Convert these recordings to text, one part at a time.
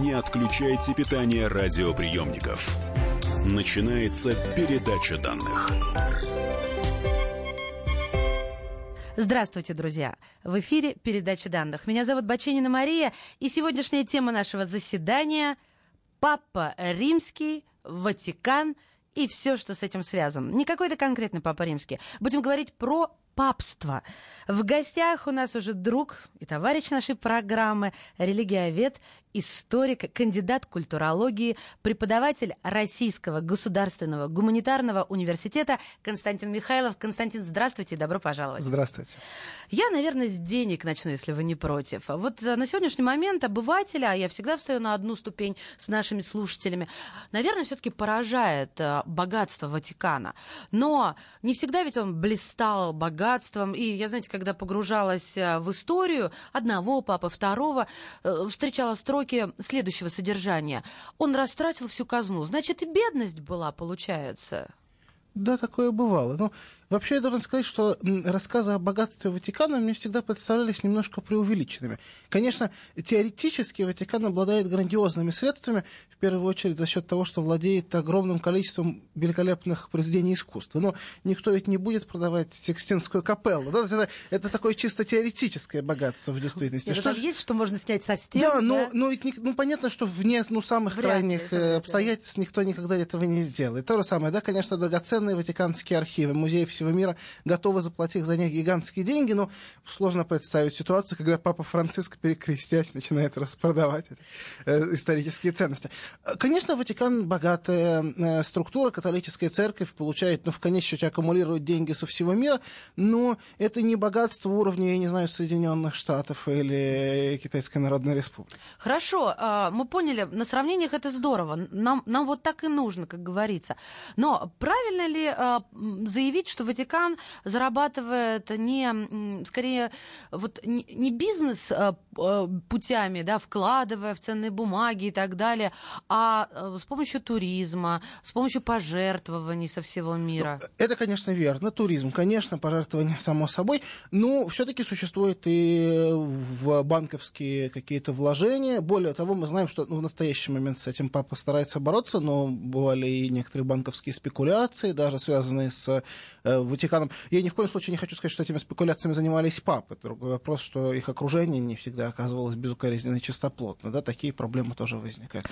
Не отключайте питание радиоприемников. Начинается передача данных. Здравствуйте, друзья! В эфире передача данных. Меня зовут Баченина Мария, и сегодняшняя тема нашего заседания – Папа Римский, Ватикан и все, что с этим связано. Не какой-то конкретный Папа Римский. Будем говорить про папство. В гостях у нас уже друг и товарищ нашей программы, религиовед, историк, кандидат культурологии, преподаватель Российского государственного гуманитарного университета Константин Михайлов. Константин, здравствуйте, добро пожаловать. Здравствуйте. Я, наверное, с денег начну, если вы не против. Вот э, на сегодняшний момент обывателя, а я всегда встаю на одну ступень с нашими слушателями, наверное, все-таки поражает э, богатство Ватикана. Но не всегда ведь он блистал богатством. И я, знаете, когда погружалась э, в историю одного папы, второго, встречала строки строки следующего содержания. Он растратил всю казну. Значит, и бедность была, получается. Да, такое бывало. Но Вообще, я должен сказать, что рассказы о богатстве Ватикана мне всегда представлялись немножко преувеличенными. Конечно, теоретически Ватикан обладает грандиозными средствами, в первую очередь за счет того, что владеет огромным количеством великолепных произведений искусства. Но никто ведь не будет продавать Сикстинскую капеллу. Да? Это, это такое чисто теоретическое богатство в действительности. Это что же есть, что можно снять со стен? Да, но, да? но, но, ну, понятно, что вне ну, самых Вряд крайних э, обстоятельств никто никогда этого не сделает. То же самое, да, конечно, драгоценные ватиканские архивы, музеи всего мира готовы заплатить за них гигантские деньги, но сложно представить ситуацию, когда папа Франциск, перекрестясь, начинает распродавать э, исторические ценности. Конечно, Ватикан богатая э, структура, католическая церковь получает, ну, в конечном счете, аккумулирует деньги со всего мира, но это не богатство уровня, я не знаю, Соединенных Штатов или Китайской Народной Республики. Хорошо, а, мы поняли, на сравнениях это здорово, нам, нам вот так и нужно, как говорится. Но правильно ли а, заявить, что Ватикан зарабатывает не, скорее, вот не, не бизнес а, а, путями, да, вкладывая в ценные бумаги и так далее, а, а с помощью туризма, с помощью пожертвований со всего мира. Ну, это, конечно, верно. Туризм, конечно, пожертвования само собой, но все-таки существует и в банковские какие-то вложения. Более того, мы знаем, что ну, в настоящий момент с этим папа старается бороться, но бывали и некоторые банковские спекуляции, даже связанные с э, Ватиканом. Я ни в коем случае не хочу сказать, что этими спекуляциями занимались папы. Другой вопрос, что их окружение не всегда оказывалось безукоризненно чистоплотно. Да, такие проблемы тоже возникают.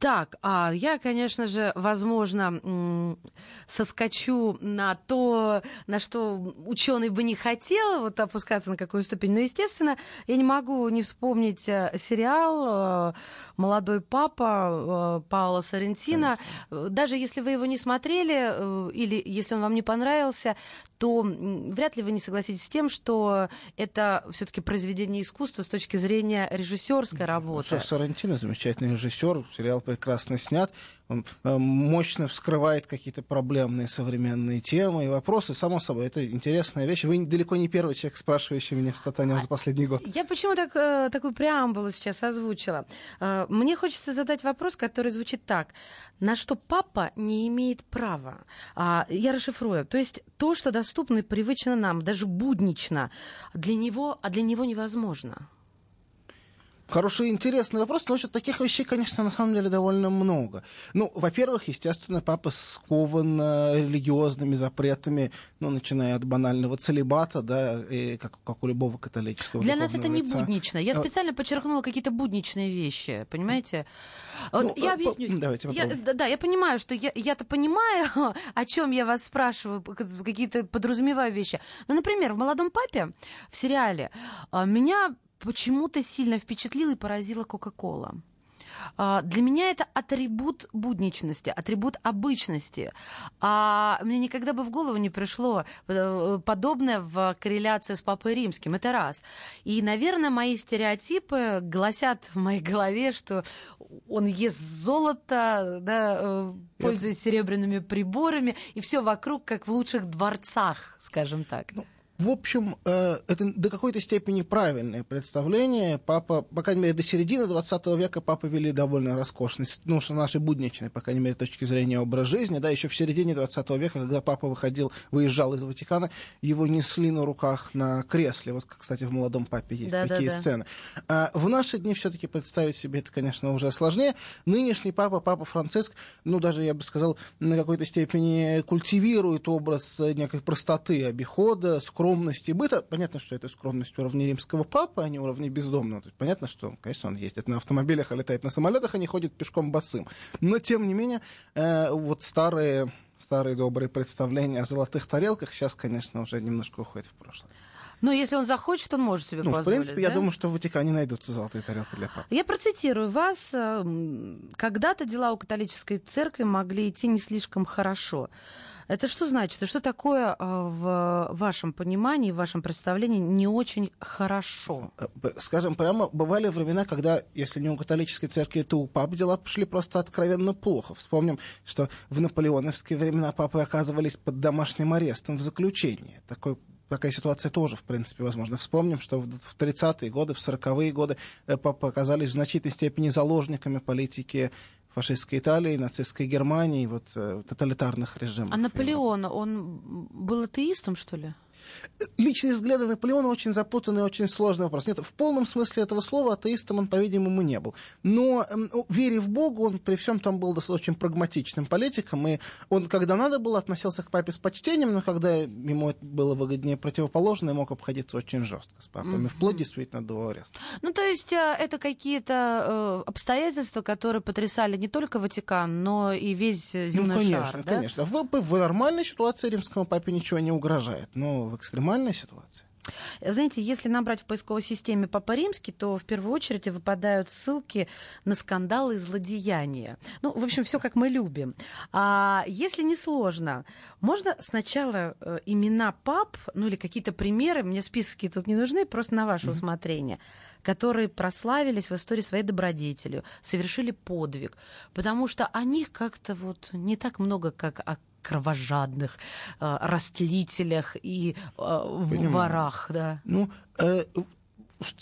Так, а я, конечно же, возможно, соскочу на то, на что ученый бы не хотел вот опускаться на какую ступень. Но, естественно, я не могу не вспомнить э, сериал э, «Молодой папа» э, Паула Соррентино. Даже если вы его не смотрели или если он вам не понравился, то вряд ли вы не согласитесь с тем, что это все-таки произведение искусства с точки зрения режиссерской работы. Соррентино замечательный режиссер, сериал прекрасно снят, он э, мощно вскрывает какие-то проблемные современные темы и вопросы. Само собой, это интересная вещь. Вы далеко не первый человек, спрашивающий меня в Статане за последний год. Я почему так, э, такую преамбулу сейчас озвучила? Э, мне хочется задать вопрос, который звучит так. На что папа не имеет права? А, я расшифрую. То есть то, что доступно и привычно нам, даже буднично, для него, а для него невозможно. Хороший, интересный вопрос, но таких вещей, конечно, на самом деле довольно много. Ну, во-первых, естественно, папа скован э, религиозными запретами, ну, начиная от банального целебата, да, и как, как у любого католического Для нас это не лица. буднично. Я специально подчеркнула какие-то будничные вещи, понимаете? Вот ну, я объясню. Давайте я, да, я понимаю, что я, я-то понимаю, о чем я вас спрашиваю, какие-то подразумеваю вещи. Ну, например, в «Молодом папе» в сериале меня почему-то сильно впечатлила и поразила Кока-Кола. А, для меня это атрибут будничности, атрибут обычности. А мне никогда бы в голову не пришло э, подобное в корреляции с Папой Римским. Это раз. И, наверное, мои стереотипы гласят в моей голове, что он ест золото, да, э, пользуясь серебряными приборами, и все вокруг, как в лучших дворцах, скажем так. Ну, В общем, э, это до какой-то степени правильное представление. Папа, по крайней мере, до середины 20 века папа вели довольно роскошный, ну, что нашей будничной, по крайней мере, точки зрения образ жизни. Да, еще в середине 20 века, когда папа выходил, выезжал из Ватикана, его несли на руках на кресле. Вот, кстати, в «Молодом папе» есть да, такие да, да. сцены. А в наши дни все-таки представить себе это, конечно, уже сложнее. Нынешний папа, папа Франциск, ну, даже, я бы сказал, на какой-то степени культивирует образ некой простоты обихода, скромности скромности быта. Понятно, что это скромность уровня римского папы, а не уровня бездомного. То есть понятно, что, конечно, он ездит на автомобилях, а летает на самолетах, а не ходит пешком босым. Но, тем не менее, э, вот старые, старые добрые представления о золотых тарелках сейчас, конечно, уже немножко уходят в прошлое. Но если он захочет, он может себе ну, позволить. В принципе, да? я думаю, что в Ватикане найдутся золотые тарелки для папы. Я процитирую вас. Когда-то дела у католической церкви могли идти не слишком хорошо. Это что значит? Что такое а, в вашем понимании, в вашем представлении не очень хорошо? Э, скажем прямо, бывали времена, когда, если не у католической церкви, то у пап дела пошли просто откровенно плохо. Вспомним, что в наполеоновские времена папы оказывались под домашним арестом в заключении. Такой такая ситуация тоже, в принципе, возможно. Вспомним, что в 30-е годы, в 40-е годы э, папы оказались в значительной степени заложниками политики фашистской Италии, нацистской Германии, вот э, тоталитарных режимов. А Наполеон, он был атеистом, что ли? Личные взгляды Наполеона очень запутанный, очень сложный вопрос. Нет, в полном смысле этого слова атеистом он, по-видимому, не был. Но э, вере в Бога, он при всем там был достаточно прагматичным политиком, и он, когда надо было, относился к папе с почтением, но когда ему это было выгоднее противоположное, мог обходиться очень жестко с папами, mm-hmm. вплоть действительно до ареста. Ну, то есть э, это какие-то э, обстоятельства, которые потрясали не только Ватикан, но и весь земной ну, конечно, шар, да? конечно. В, в нормальной ситуации римскому папе ничего не угрожает, но в экстремальной ситуации. Знаете, если набрать в поисковой системе Папа Римский, то в первую очередь выпадают ссылки на скандалы и злодеяния. Ну, в общем, все как мы любим. А если не сложно, можно сначала э, имена пап, ну или какие-то примеры, мне списки тут не нужны, просто на ваше mm-hmm. усмотрение, которые прославились в истории своей добродетелью, совершили подвиг, потому что о них как-то вот не так много, как о кровожадных э, растлителях и э, ворах, да. Ну, э,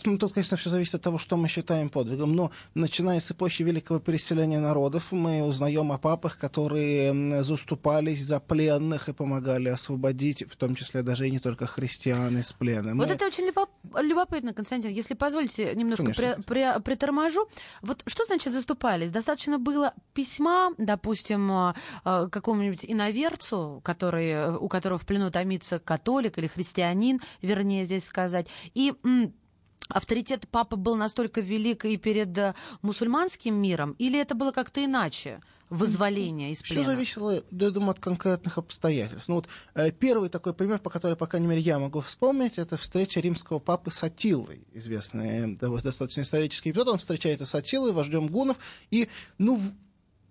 ну, тут, конечно, все зависит от того, что мы считаем подвигом. Но начиная с эпохи великого переселения народов, мы узнаем о папах, которые заступались за пленных и помогали освободить, в том числе даже и не только христиан из плена. Вот мы... это очень любопытно, Константин. Если позволите, немножко при, при, приторможу. Вот что значит заступались? Достаточно было письма, допустим, а, а, какому-нибудь иноверцу, который, у которого в плену томится католик или христианин, вернее здесь сказать, и авторитет папы был настолько велик и перед э, мусульманским миром, или это было как-то иначе? вызволения из плена? Все зависело, я думаю, от конкретных обстоятельств. Ну, вот, э, первый такой пример, по которому, по крайней мере, я могу вспомнить, это встреча римского папы с Атилой, известный э, достаточно исторический эпизод. Он встречается с Атилой, вождем гунов, и, ну,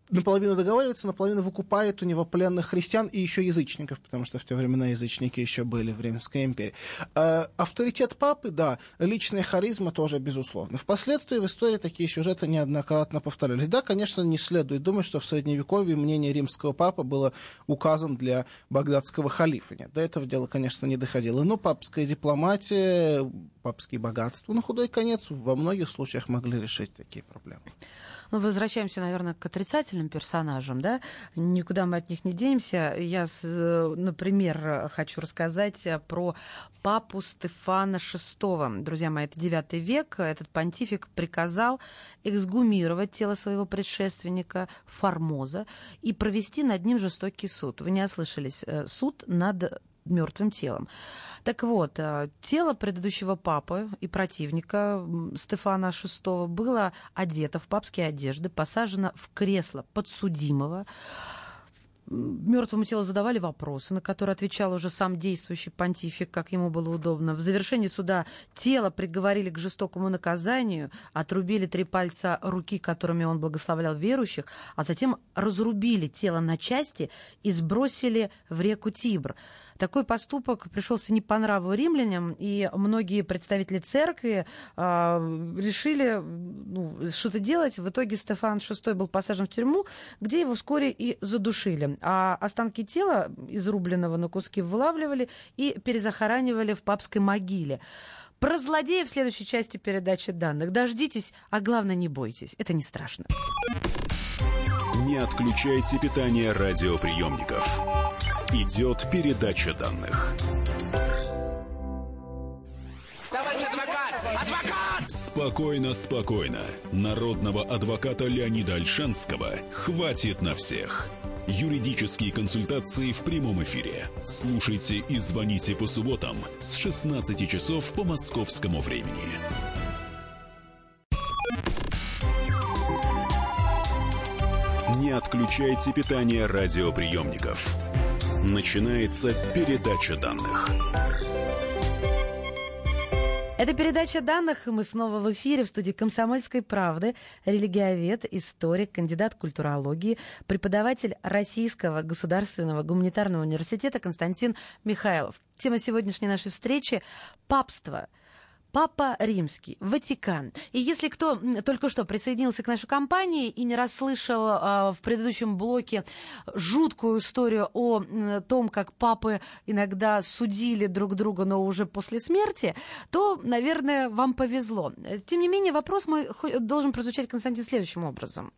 наполовину договаривается, наполовину выкупает у него пленных христиан и еще язычников, потому что в те времена язычники еще были в Римской империи. А, авторитет папы, да, личная харизма тоже, безусловно. Впоследствии в истории такие сюжеты неоднократно повторялись. Да, конечно, не следует думать, что в Средневековье мнение римского папы было указом для багдадского халифа. Нет, до этого дела, конечно, не доходило. Но папская дипломатия, папские богатства на худой конец во многих случаях могли решить такие проблемы. Ну, возвращаемся, наверное, к отрицательным персонажам, да, никуда мы от них не денемся. Я, например, хочу рассказать про папу Стефана VI. Друзья мои, это девятый век. Этот понтифик приказал эксгумировать тело своего предшественника Формоза и провести над ним жестокий суд. Вы не ослышались. Э, суд над мертвым телом. Так вот, э, тело предыдущего папы и противника Стефана VI было одето в папские одежды, посажено в кресло подсудимого. Мертвому телу задавали вопросы, на которые отвечал уже сам действующий понтифик, как ему было удобно. В завершении суда тело приговорили к жестокому наказанию, отрубили три пальца руки, которыми он благословлял верующих, а затем разрубили тело на части и сбросили в реку Тибр. Такой поступок пришелся не по нраву римлянам, и многие представители церкви э, решили ну, что-то делать. В итоге Стефан VI был посажен в тюрьму, где его вскоре и задушили. А останки тела, изрубленного на куски, вылавливали и перезахоранивали в папской могиле. Про злодея в следующей части передачи данных. Дождитесь, а главное, не бойтесь. Это не страшно. Не отключайте питание радиоприемников. Идет передача данных. Товарищ адвокат! Адвокат! Спокойно, спокойно. Народного адвоката Леонида Альшанского хватит на всех. Юридические консультации в прямом эфире. Слушайте и звоните по субботам с 16 часов по московскому времени. Не отключайте питание радиоприемников. Начинается передача данных. Это передача данных, и мы снова в эфире в студии «Комсомольской правды». Религиовед, историк, кандидат культурологии, преподаватель Российского государственного гуманитарного университета Константин Михайлов. Тема сегодняшней нашей встречи – папство – Папа Римский, Ватикан. И если кто только что присоединился к нашей компании и не расслышал э, в предыдущем блоке жуткую историю о э, том, как папы иногда судили друг друга, но уже после смерти, то, наверное, вам повезло. Тем не менее, вопрос мой должен прозвучать, Константин, следующим образом.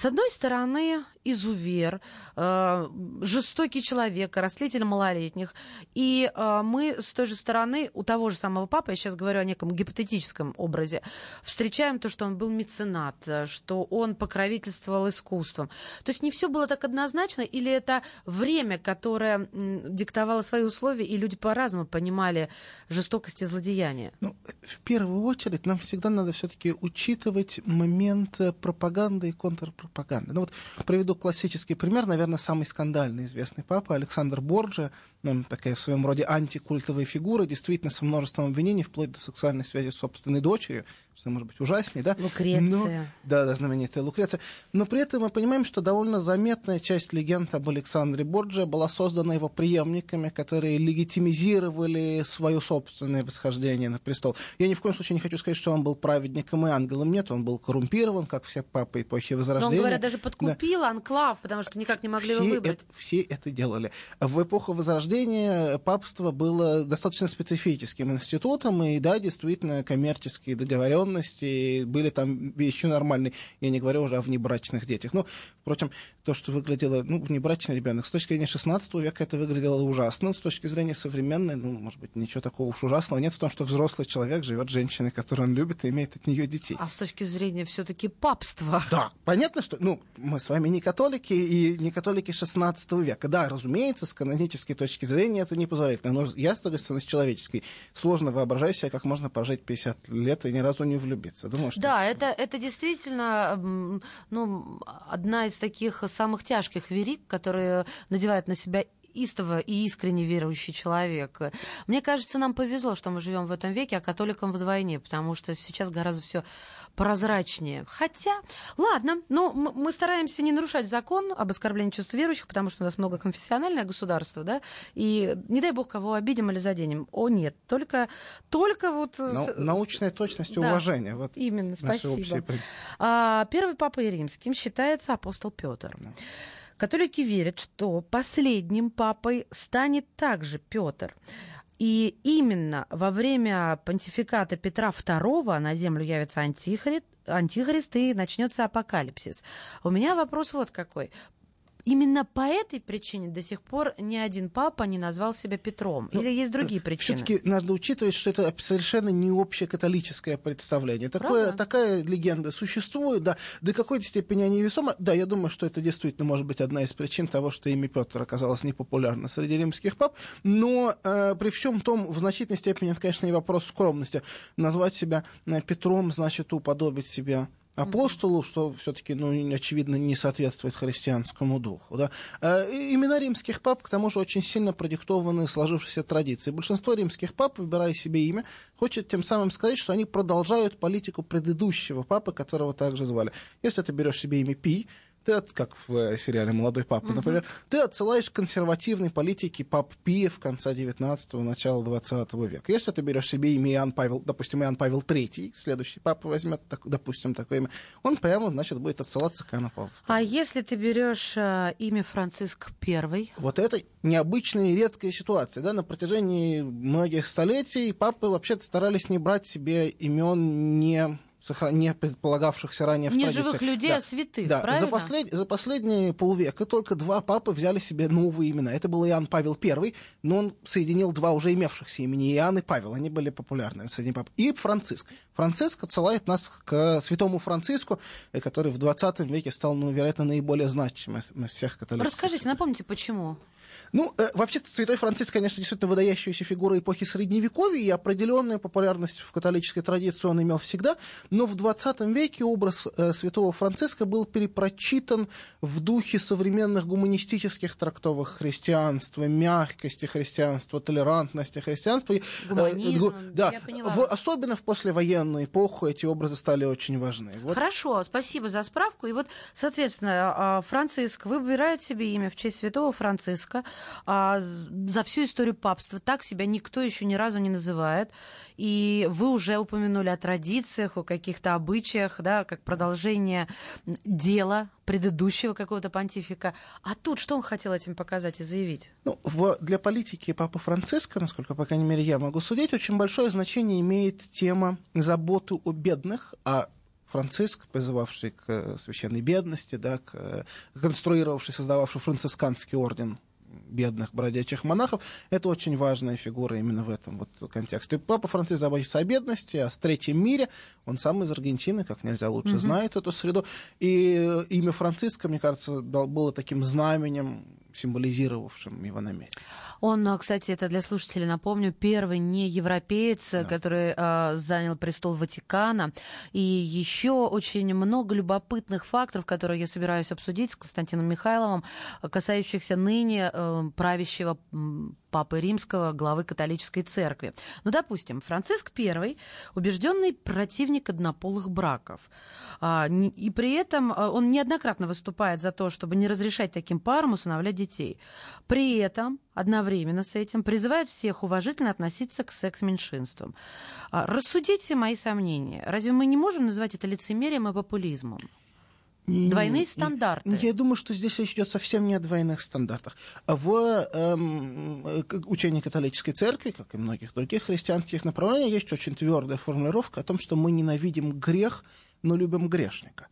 С одной стороны, изувер, э, жестокий человек, растлитель малолетних. И э, мы с той же стороны, у того же самого папы, я сейчас говорю о неком гипотетическом образе, встречаем то, что он был меценат, что он покровительствовал искусством. То есть не все было так однозначно, или это время, которое диктовало свои условия, и люди по-разному понимали жестокость и злодеяния? Ну, в первую очередь нам всегда надо все-таки учитывать момент пропаганды и контрпропаганды. Ну вот приведу классический пример, наверное, самый скандальный известный папа Александр Борджи, ну, такая в своем роде антикультовая фигура, действительно со множеством обвинений, вплоть до сексуальной связи с собственной дочерью, что может быть ужаснее, да? Лукреция. Но, да, да, знаменитая Лукреция. Но при этом мы понимаем, что довольно заметная часть легенд об Александре Борджи была создана его преемниками, которые легитимизировали свое собственное восхождение на престол. Я ни в коем случае не хочу сказать, что он был праведником и ангелом. Нет, он был коррумпирован, как все папы эпохи Возрождения. Но он, говорят, даже подкупил да. анклав, потому что никак не могли все его выбрать. Это, все это делали. В эпоху Возрождения рождения папство было достаточно специфическим институтом, и да, действительно, коммерческие договоренности были там вещи нормальные. Я не говорю уже о внебрачных детях. Ну, впрочем, то, что выглядело, ну, внебрачный ребенок, с точки зрения 16 века это выглядело ужасно, с точки зрения современной, ну, может быть, ничего такого уж ужасного нет в том, что взрослый человек живет с женщиной, которую он любит, и имеет от нее детей. А с точки зрения все-таки папства. Да, понятно, что, ну, мы с вами не католики и не католики 16 века. Да, разумеется, с канонической точки точки зрения это не позволительно. Но я, с другой стороны, с человеческой, сложно воображаю себе, как можно прожить 50 лет и ни разу не влюбиться. Думаю, что... Да, это, это действительно ну, одна из таких самых тяжких верик, которые надевают на себя истово и искренне верующий человек. Мне кажется, нам повезло, что мы живем в этом веке, а католикам вдвойне, потому что сейчас гораздо все прозрачнее. Хотя, ладно, но мы стараемся не нарушать закон об оскорблении чувств верующих, потому что у нас многоконфессиональное государство, да, и не дай бог кого обидим или заденем. О, нет, только, только вот... Но, научная точность и да, уважение. Вот именно, спасибо. А, первый папа римским считается апостол Петр. Да. Католики верят, что последним папой станет также Петр. И именно во время понтификата Петра II на землю явится антихрист, антихрист и начнется апокалипсис. У меня вопрос вот какой именно по этой причине до сих пор ни один папа не назвал себя Петром? Ну, Или есть другие причины? Все-таки надо учитывать, что это совершенно не общекатолическое представление. Такое, такая легенда существует, да. До какой-то степени они весомы. Да, я думаю, что это действительно может быть одна из причин того, что имя Петр оказалось непопулярно среди римских пап. Но э, при всем том, в значительной степени это, конечно, не вопрос скромности. Назвать себя э, Петром значит уподобить себя апостолу, что все-таки, ну, очевидно, не соответствует христианскому духу. Да? А, имена римских пап, к тому же, очень сильно продиктованы сложившейся традицией. Большинство римских пап, выбирая себе имя, хочет тем самым сказать, что они продолжают политику предыдущего папы, которого также звали. Если ты берешь себе имя Пий, ты, как в э, сериале «Молодой папа», uh-huh. например, ты отсылаешь консервативной политике пап Пиев конца 19-го, начала 20 века. Если ты берешь себе имя Иоанн Павел, допустим, Иоанн Павел III, следующий папа возьмет, так, допустим, такое имя, он прямо, значит, будет отсылаться к Иоанну Павлу. А если ты берешь э, имя Франциск I? Вот это необычная и редкая ситуация. Да? На протяжении многих столетий папы вообще-то старались не брать себе имен не не предполагавшихся ранее в Не традициях. живых людей, да. а святых, да. правильно? За, послед... за последние полвека только два папы взяли себе новые имена. Это был Иоанн Павел I, но он соединил два уже имевшихся имени, Иоанн и Павел. Они были популярны среди пап. И Франциск. Франциск отсылает нас к святому Франциску, э, который в 20 веке стал, ну, вероятно, наиболее значимым из всех католических. Расскажите, напомните, почему? Ну, э, вообще-то Святой Франциск, конечно, действительно выдающаяся фигура эпохи Средневековья, и определенную популярность в католической традиции он имел всегда, но в 20 веке образ э, Святого Франциска был перепрочитан в духе современных гуманистических трактовок христианства, мягкости христианства, толерантности христианства. Гуманизм, э, да, я поняла. В, особенно в послевоенную эпоху эти образы стали очень важны. Вот. Хорошо, спасибо за справку. И вот, соответственно, а, Франциск выбирает себе имя в честь Святого Франциска, а, за всю историю папства. Так себя никто еще ни разу не называет. И вы уже упомянули о традициях, о каких-то обычаях, да, как продолжение дела предыдущего какого-то понтифика. А тут что он хотел этим показать и заявить? Ну, в, для политики Папы Франциска, насколько, по крайней мере, я могу судить, очень большое значение имеет тема заботы о бедных, а Франциск, призывавший к священной бедности, да, к, конструировавший, создававший францисканский орден бедных бродячих монахов. Это очень важная фигура именно в этом вот контексте. Папа Франциск заботится о бедности, о третьем мире. Он сам из Аргентины, как нельзя лучше mm-hmm. знает эту среду. И имя Франциска, мне кажется, было таким знаменем, символизировавшим его намерение. Он, а, кстати, это для слушателей напомню, первый не европеец, да. который э, занял престол Ватикана. И еще очень много любопытных факторов, которые я собираюсь обсудить с Константином Михайловым, касающихся ныне э, правящего Папы Римского, главы католической церкви. Ну, допустим, Франциск I убежденный противник однополых браков. А, и при этом а, он неоднократно выступает за то, чтобы не разрешать таким парам усыновлять детей. При этом одновременно с этим призывает всех уважительно относиться к секс-меньшинствам. А, рассудите мои сомнения. Разве мы не можем называть это лицемерием и популизмом? Двойные стандарты. Я думаю, что здесь речь идет совсем не о двойных стандартах. В эм, учении католической церкви, как и многих других христианских направлений, есть очень твердая формулировка о том, что мы ненавидим грех, но любим грешника.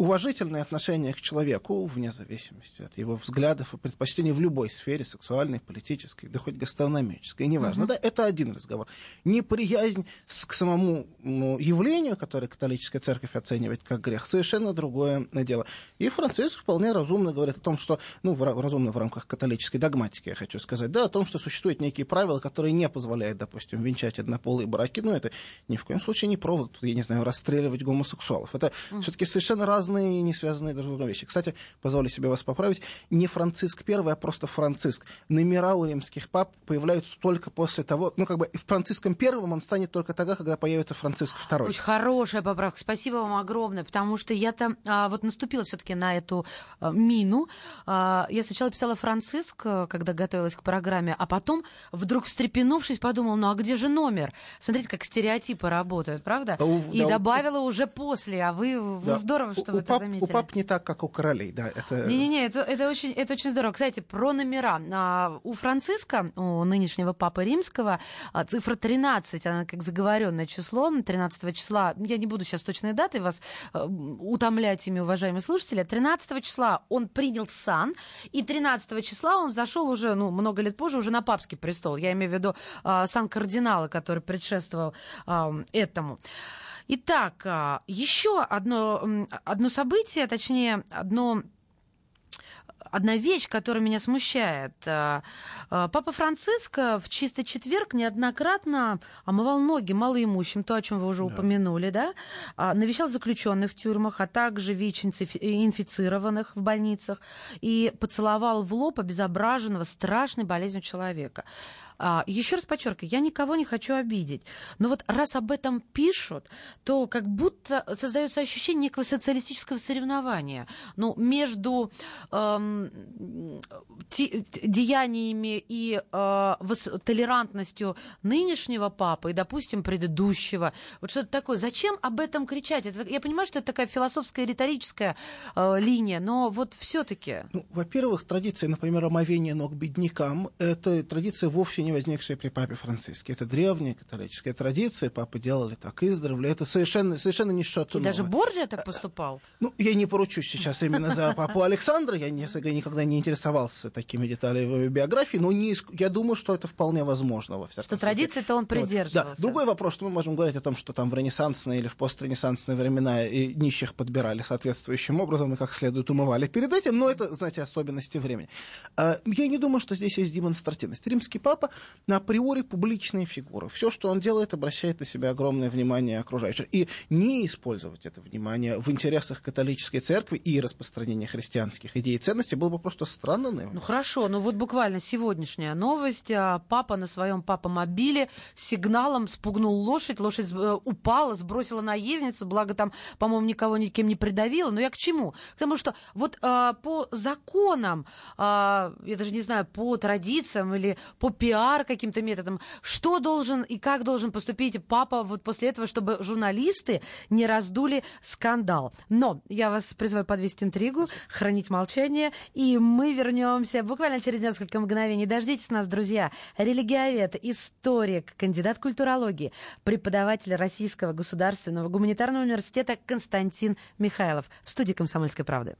Уважительное отношение к человеку, вне зависимости от его взглядов и предпочтений в любой сфере, сексуальной, политической, да хоть гастрономической, неважно, uh-huh. да, это один разговор. Неприязнь к самому ну, явлению, которое католическая церковь оценивает как грех, совершенно другое дело. И Франциск вполне разумно говорит о том, что, ну, в, разумно в рамках католической догматики, я хочу сказать, да, о том, что существуют некие правила, которые не позволяют, допустим, венчать однополые браки, но это ни в коем случае не провод, я не знаю, расстреливать гомосексуалов. Это uh-huh. все-таки совершенно разные разные, не связанные друг с другом вещи. Кстати, позволю себе вас поправить, не Франциск I, а просто Франциск. Номера у римских пап появляются только после того, ну, как бы Франциском Первым он станет только тогда, когда появится Франциск II. Очень хорошая поправка. Спасибо вам огромное, потому что я-то а, вот наступила все-таки на эту а, мину. А, я сначала писала Франциск, а, когда готовилась к программе, а потом, вдруг встрепенувшись, подумала, ну а где же номер? Смотрите, как стереотипы работают, правда? Да, И да, добавила у... уже после, а вы, вы да. здорово, что у, вы это пап, заметили. У пап не так, как у королей, да. Это... Не-не-не, это, это, очень, это очень здорово. Кстати, про номера. А, у Франциска, у нынешнего папы римского, а, цифра 13, она как заговоренное число, 13 числа, я не буду сейчас точной даты вас а, утомлять ими, уважаемые слушатели, 13 числа он принял сан, и 13 числа он зашел уже, ну, много лет позже, уже на папский престол. Я имею в виду а, сан кардинала, который предшествовал а, этому. Итак, а, еще одно, одно событие, точнее, одно одна вещь, которая меня смущает. А, а, Папа Франциск в чистый четверг неоднократно омывал ноги малоимущим, то, о чем вы уже да. упомянули, да, навещал заключенных в тюрьмах, а также ВИЧ-инфицированных в больницах и поцеловал в лоб обезображенного страшной болезнью человека. А, еще раз подчеркиваю, я никого не хочу обидеть. Но вот раз об этом пишут, то как будто создается ощущение некого социалистического соревнования. Ну, между эм, те, деяниями и э, толерантностью нынешнего папы и, допустим, предыдущего. Вот что-то такое. Зачем об этом кричать? Это, я понимаю, что это такая философская, риторическая э, линия, но вот все-таки. Ну, во-первых, традиция, например, омовения ног беднякам, это традиция вовсе не возникшая при папе Франциске. Это древняя католическая традиция, папы делали так издревле. Это совершенно, совершенно не что-то И даже Борджия так поступал? Ну, я не поручусь сейчас именно за папу Александра, я никогда не интересовался такими деталями его биографии, но не, я думаю, что это вполне возможно. Во что традиции-то он придерживался. Вот. Да. Другой вопрос, что мы можем говорить о том, что там в ренессансные или в постренессансные времена и нищих подбирали соответствующим образом и как следует умывали перед этим, но это, знаете, особенности времени. А, я не думаю, что здесь есть демонстративность. Римский папа априори публичная фигура. Все, что он делает, обращает на себя огромное внимание окружающих. И не использовать это внимание в интересах католической церкви и распространения христианских идей и ценностей было бы просто странно. Наверное. Ну хорошо, но вот буквально сегодняшняя новость. А, папа на своем папа-мобиле сигналом спугнул лошадь, лошадь э, упала, сбросила наездницу, благо там, по-моему, никого никем не придавила. Но я к чему? К тому, что вот а, по законам, а, я даже не знаю, по традициям или по пиар каким-то методам, что должен и как должен поступить папа вот после этого, чтобы журналисты не раздули скандал. Но я вас призываю подвести интригу, хранить молчание, и мы вернемся буквально через несколько мгновений. Дождитесь нас, друзья. Религиовед, историк, кандидат культурологии, преподаватель Российского государственного гуманитарного университета Константин Михайлов в студии «Комсомольской правды».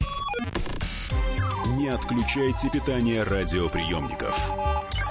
Не отключайте питание радиоприемников.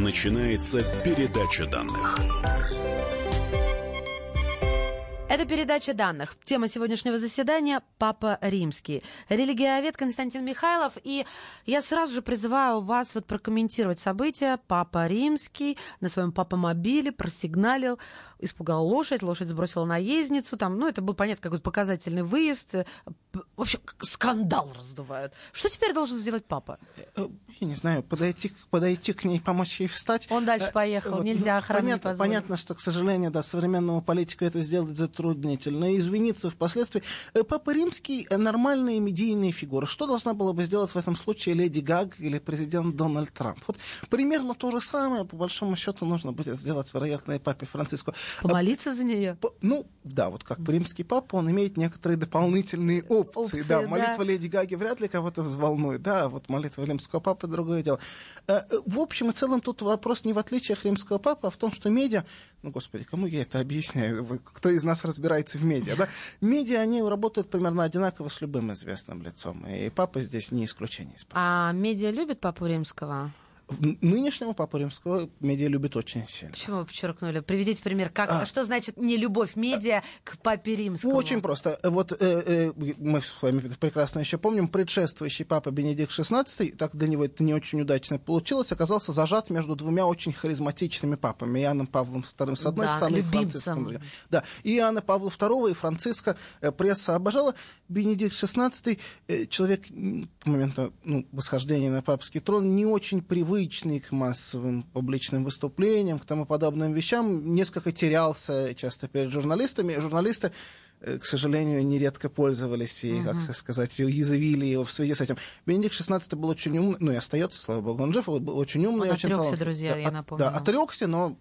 Начинается передача данных. Это передача данных. Тема сегодняшнего заседания – Папа Римский. Религиовед Константин Михайлов. И я сразу же призываю вас вот прокомментировать события. Папа Римский на своем папа-мобиле просигналил, испугал лошадь, лошадь сбросила наездницу. Там, ну, это был, понятно, какой-то показательный выезд. В общем, скандал раздувают. Что теперь должен сделать папа? Э, я не знаю, подойти, подойти к ней, помочь ей встать. Он дальше э, поехал, вот, нельзя ну, охрана понятно, не. Понятно, что, к сожалению, да, современному политику это сделать затруднительно. И извиниться впоследствии. Э, Папа Римский — нормальная медийная фигура. Что должна была бы сделать в этом случае Леди Гаг или президент Дональд Трамп? Вот примерно то же самое, по большому счету, нужно будет сделать, вероятно, и папе Франциску. Помолиться за нее? Ну, да, вот как римский папа, он имеет некоторые дополнительные опции. опции да, молитва да. Леди Гаги вряд ли кого-то взволнует. Да, вот молитва римского папы другое дело. Э, э, в общем и целом тут вопрос не в отличиях римского папы, а в том, что медиа, ну, господи, кому я это объясняю? Кто из нас разбирается в медиа, да? Медиа, они работают примерно одинаково с любым известным лицом. И папа здесь не исключение. А медиа любит папу римского? Нынешнего Папу Римского медиа любит очень сильно. Почему вы подчеркнули? Приведите пример. Как, а, что значит не любовь медиа к Папе Римскому? Очень просто. Вот э, э, мы с вами прекрасно еще помним, предшествующий Папа Бенедикт XVI, так для него это не очень удачно получилось, оказался зажат между двумя очень харизматичными папами. Иоанном Павлом II с одной да, стороны, любимцем. и Франциском. Да, и Иоанна Павла II и Франциска э, пресса обожала. Бенедикт XVI, э, человек к моменту ну, восхождения на папский трон, не очень привык привычный к массовым публичным выступлениям, к тому подобным вещам, несколько терялся часто перед журналистами. Журналисты э, к сожалению, нередко пользовались и, uh-huh. как сказать, уязвили его в связи с этим. Бенедикт XVI был очень умный, ну и остается, слава богу, он жив, он был очень умный. Он очень отрекся, друзья, да, я напомню. Да, отрекся, но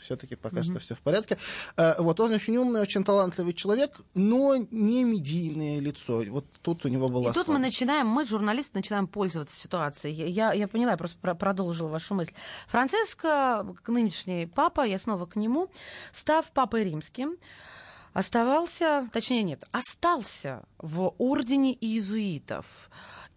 все-таки пока mm-hmm. что все в порядке. Э, вот он очень умный, очень талантливый человек, но не медийное лицо. Вот тут у него была. И тут мы начинаем, мы журналисты начинаем пользоваться ситуацией. Я, я поняла, я просто продолжила вашу мысль. Франциско, нынешний папа, я снова к нему, став папой римским, оставался, точнее нет, остался в ордене иезуитов.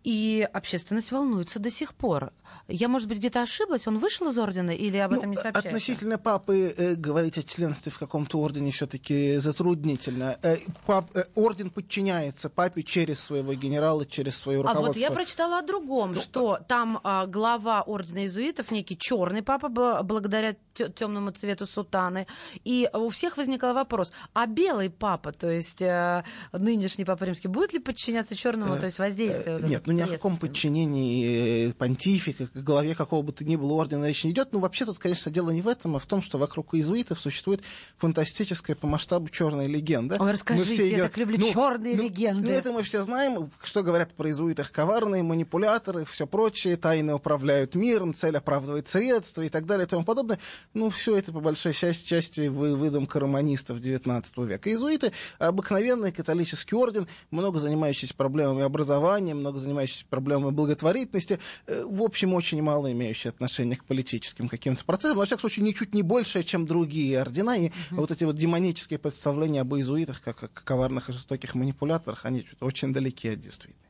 И общественность волнуется до сих пор. Я, может быть, где-то ошиблась, он вышел из ордена или об ну, этом не сообщается? Относительно папы э, говорить о членстве в каком-то ордене все-таки затруднительно. Э, пап, э, орден подчиняется папе через своего генерала, через свое руководство. А вот я прочитала о другом, ну, что там э, глава ордена иезуитов, некий черный папа, благодаря темному цвету сутаны. И у всех возникал вопрос, а белый папа, то есть э, нынешний папа римский, будет ли подчиняться черному, э, то есть воздействию? Э, нет, ну ни о каком подчинении э, понтифика, главе какого бы то ни было ордена речь не идет. Ну вообще тут, конечно, дело не в этом, а в том, что вокруг иезуитов существует фантастическая по масштабу черная легенда. Ой, расскажите, я ее... так люблю ну, черные ну, легенды. Ну это мы все знаем, что говорят про иезуитах коварные манипуляторы, все прочее, тайны управляют миром, цель оправдывает средства и так далее и тому подобное. Ну все это по большой части, части выдумка романистов XIX века. Иезуиты — обыкновенный католический орден, много занимающийся проблемами образования, много занимающийся проблемами благотворительности, э, в общем, очень мало имеющий отношение к политическим каким-то процессам, во всяком случае, ничуть не большее, чем другие ордена, и mm-hmm. вот эти вот демонические представления об иезуитах, как о коварных и жестоких манипуляторах, они очень далеки от действительности.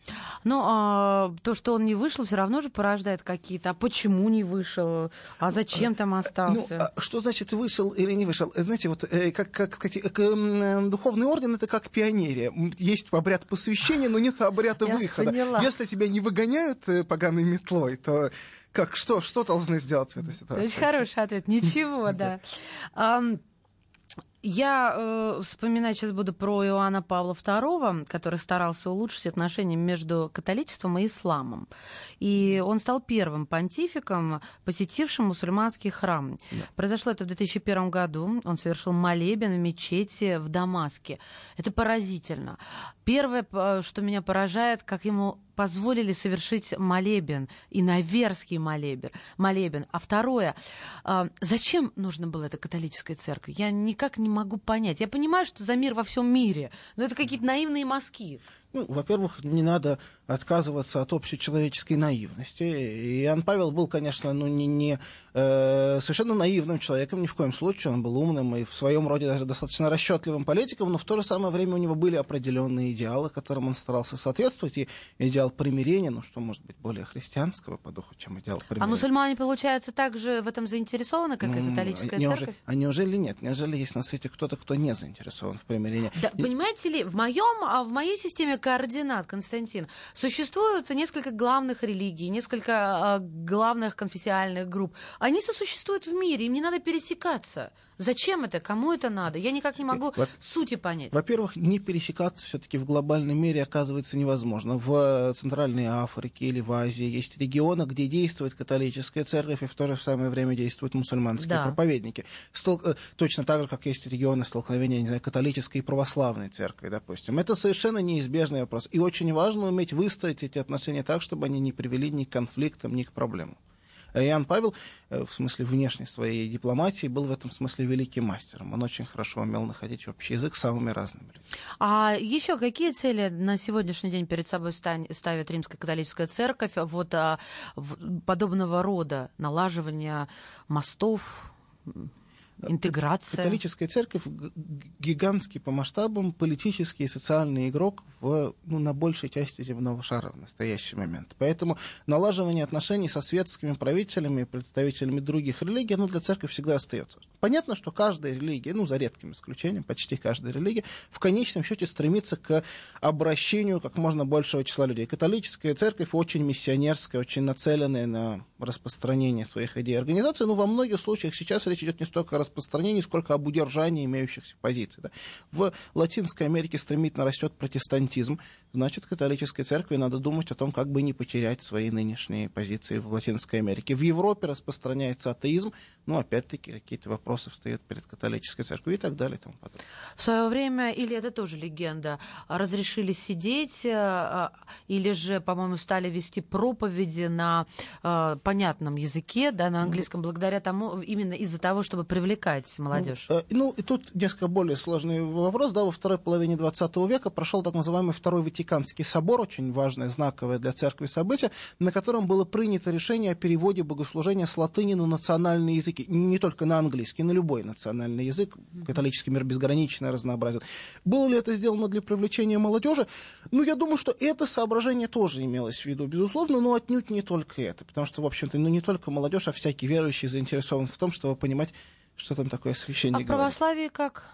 Ну, а, то, что он не вышел, все равно же порождает какие-то. А почему не вышел? А зачем там остался? Ну, а что значит вышел или не вышел? Знаете, вот э, как, как сказать, э, духовный орден это как пионерия. Есть обряд посвящения, но нет обряда выхода. Поняла. Если тебя не выгоняют э, поганой метлой, то как, что, что должны сделать в этой ситуации? Очень хороший ответ. Ничего, да. Я э, вспоминать сейчас буду про Иоанна Павла II, который старался улучшить отношения между католичеством и исламом. И он стал первым понтификом, посетившим мусульманский храм. Да. Произошло это в 2001 году. Он совершил молебен в мечети в Дамаске. Это поразительно. Первое, что меня поражает, как ему позволили совершить молебен, иноверский молебен, молебен. А второе, а, зачем нужно было это католической церкви? Я никак не могу понять. Я понимаю, что за мир во всем мире, но это какие-то наивные мазки. Ну, во-первых, не надо отказываться от общечеловеческой наивности. И Иоанн Павел был, конечно, ну, не, не э, совершенно наивным человеком, ни в коем случае. Он был умным и в своем роде даже достаточно расчетливым политиком, но в то же самое время у него были определенные идеалы, которым он старался соответствовать. И идеал примирения, ну что может быть более христианского по духу, чем идеал а примирения. А мусульмане, получается, также в этом заинтересованы, как ну, и католическая неужели, церковь? А неужели нет? Неужели есть на свете кто-то, кто не заинтересован в примирении? Да, и... Понимаете ли, в, моем, а в моей системе координат, Константин, существует несколько главных религий, несколько главных конфессиональных групп. Они сосуществуют в мире, им не надо пересекаться. Зачем это? Кому это надо? Я никак не могу Во- сути понять. Во-первых, не пересекаться все-таки в глобальном мире оказывается невозможно. В Центральной Африке или в Азии есть регионы, где действует католическая церковь, и в то же самое время действуют мусульманские да. проповедники. Стол- э, точно так же, как есть регионы столкновения, не знаю, католической и православной церкви, допустим. Это совершенно неизбежный вопрос. И очень важно уметь выстроить эти отношения так, чтобы они не привели ни к конфликтам, ни к проблемам. Иоанн Павел, э, в смысле внешней своей дипломатии, был в этом смысле великим мастером. Он очень хорошо умел находить общий язык с самыми разными людьми. А еще какие цели на сегодняшний день перед собой ставит Римская католическая церковь вот а, подобного рода налаживания мостов, интеграция. Католическая церковь гигантский по масштабам политический и социальный игрок в, ну, на большей части земного шара в настоящий момент. Поэтому налаживание отношений со светскими правителями представителями других религий, оно для церкви всегда остается. Понятно, что каждая религия, ну, за редким исключением, почти каждая религия, в конечном счете стремится к обращению как можно большего числа людей. Католическая церковь очень миссионерская, очень нацеленная на распространение своих идей и организаций, но во многих случаях сейчас речь идет не столько о распространении, сколько об удержании имеющихся позиций. Да. В Латинской Америке стремительно растет протестантизм, значит, католической церкви надо думать о том, как бы не потерять свои нынешние позиции в Латинской Америке. В Европе распространяется атеизм, ну, опять-таки, какие-то вопросы встают перед католической церковью и так далее. И тому подобное. В свое время, или это тоже легенда, разрешили сидеть, э, или же, по-моему, стали вести проповеди на э, понятном языке, да, на английском, благодаря тому, именно из-за того, чтобы привлекать молодежь? Ну, ну, и тут несколько более сложный вопрос. Да, во второй половине 20 века прошел так называемый Второй Ватиканский собор, очень важное, знаковое для церкви событие, на котором было принято решение о переводе богослужения с латыни на национальные языки. Не только на английский, на любой национальный язык. Католический мир безгранично разнообразен. Было ли это сделано для привлечения молодежи? Ну, я думаю, что это соображение тоже имелось в виду, безусловно, но отнюдь не только это. Потому что, в общем-то, ну, не только молодежь, а всякий верующий заинтересован в том, чтобы понимать, что там такое освящение. А в православии как?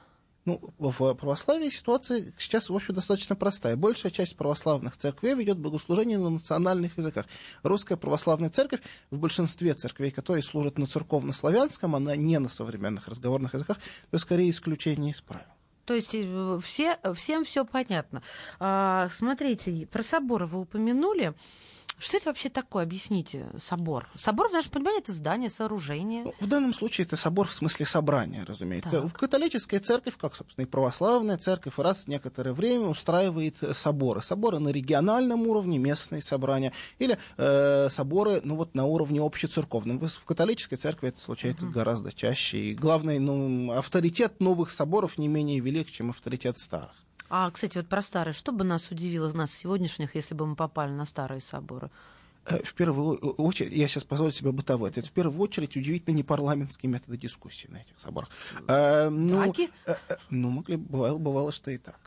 Ну, в православии ситуация сейчас, в общем, достаточно простая. Большая часть православных церквей ведет богослужение на национальных языках. Русская православная церковь в большинстве церквей, которые служат на церковно-славянском, она не на современных разговорных языках, то скорее исключение из правил. То есть э, все, всем все понятно. А, смотрите, про соборы вы упомянули. Что это вообще такое? Объясните. Собор. Собор, в нашем понимании, это здание, сооружение. Ну, в данном случае это собор в смысле собрания, разумеется. Так. Католическая церковь, как, собственно, и православная церковь, раз в некоторое время устраивает соборы. Соборы на региональном уровне, местные собрания, или э, соборы ну, вот, на уровне общецерковном. В католической церкви это случается угу. гораздо чаще. И главный ну, авторитет новых соборов не менее велик, чем авторитет старых. А, кстати, вот про старые. Что бы нас удивило, нас сегодняшних, если бы мы попали на старые соборы? Э, в первую очередь, я сейчас позволю себе бытовой ответ, в первую очередь удивительно не парламентские методы дискуссии на этих соборах. А, ну, Таки? Э, ну, могли, бывало, бывало, что и так.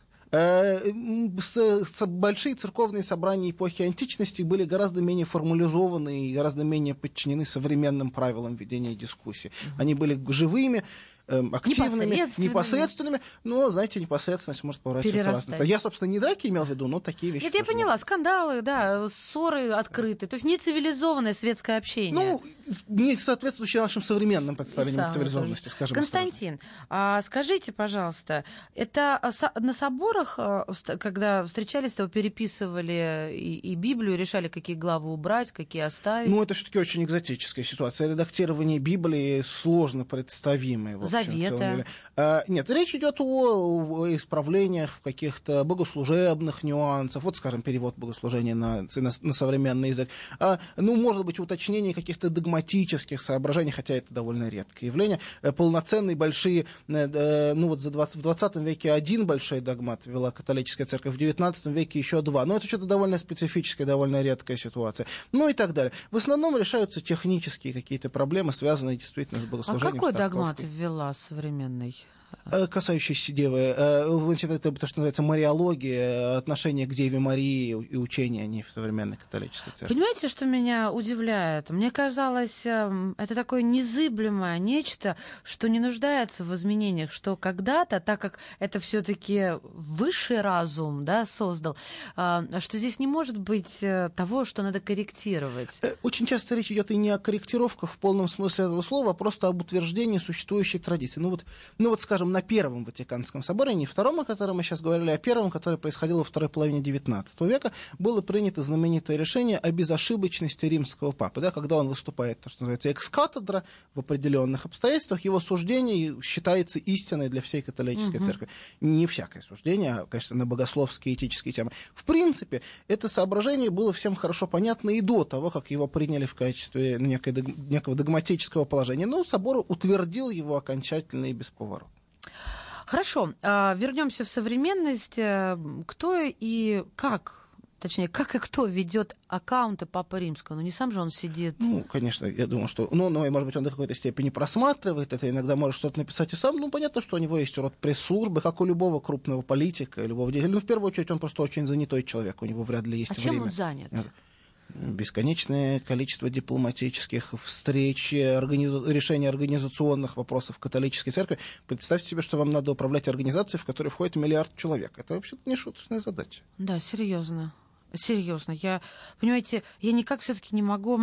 Большие церковные собрания эпохи античности были гораздо менее формализованы и гораздо менее подчинены современным правилам ведения дискуссии. Они были живыми, активными, непосредственными. непосредственными, но, знаете, непосредственность может поворачиваться. Я, собственно, не драки имел в виду, но такие вещи. Нет, я поняла, скандалы, да, ссоры открыты, то есть нецивилизованное светское общение. Ну, не соответствующее нашим современным представлениям цивилизованности, скажем Константин, а, скажите, пожалуйста, это а, на соборах, а, когда встречались, то переписывали и, и Библию, решали, какие главы убрать, какие оставить? Ну, это все-таки очень экзотическая ситуация. Редактирование Библии сложно представимое завета. А, нет, речь идет о, о исправлениях каких-то богослужебных нюансах. Вот, скажем, перевод богослужения на, на, на современный язык. А, ну, может быть, уточнение каких-то догматических соображений, хотя это довольно редкое явление. Э, полноценные большие, э, ну вот за 20, в 20 веке один большой догмат вела католическая церковь, в 19 веке еще два. Но это что-то довольно специфическая, довольно редкая ситуация. Ну и так далее. В основном решаются технические какие-то проблемы, связанные действительно с богослужением. А какой догмат ввела современной Э, касающиеся девы, значит, э, это то, что называется мариология, отношение к Деве Марии и учение о ней в современной католической церкви. Понимаете, что меня удивляет? Мне казалось, эм, это такое незыблемое нечто, что не нуждается в изменениях, что когда-то, так как это все-таки высший разум да, создал, э, что здесь не может быть того, что надо корректировать. Очень часто речь идет и не о корректировках в полном смысле этого слова, а просто об утверждении существующей традиции. Ну вот, ну вот скажем, на Первом Ватиканском соборе, не втором, о котором мы сейчас говорили, а первом, который происходил во второй половине XIX века, было принято знаменитое решение о безошибочности римского папы, да, когда он выступает, то, что называется, экс-катедра в определенных обстоятельствах, его суждение считается истиной для всей католической угу. церкви. Не всякое суждение, а, конечно, на богословские, этические темы. В принципе, это соображение было всем хорошо понятно и до того, как его приняли в качестве некой, некого догматического положения. Но собор утвердил его окончательно и бесповоротно. Хорошо, а, вернемся в современность. Э, кто и как Точнее, как и кто ведет аккаунты Папы Римского? Ну, не сам же он сидит. Ну, конечно, я думаю, что... Ну, ну, может быть, он до какой-то степени просматривает это, иногда может что-то написать и сам. Ну, понятно, что у него есть род пресс-службы, как у любого крупного политика, любого деятеля. Ну, в первую очередь, он просто очень занятой человек, у него вряд ли есть а время. чем он занят? Бесконечное количество дипломатических встреч, организа... решения организационных вопросов католической церкви. Представьте себе, что вам надо управлять организацией, в которой входит миллиард человек. Это вообще-то не шуточная задача. Да, серьезно. Серьезно, я, понимаете, я никак все-таки не могу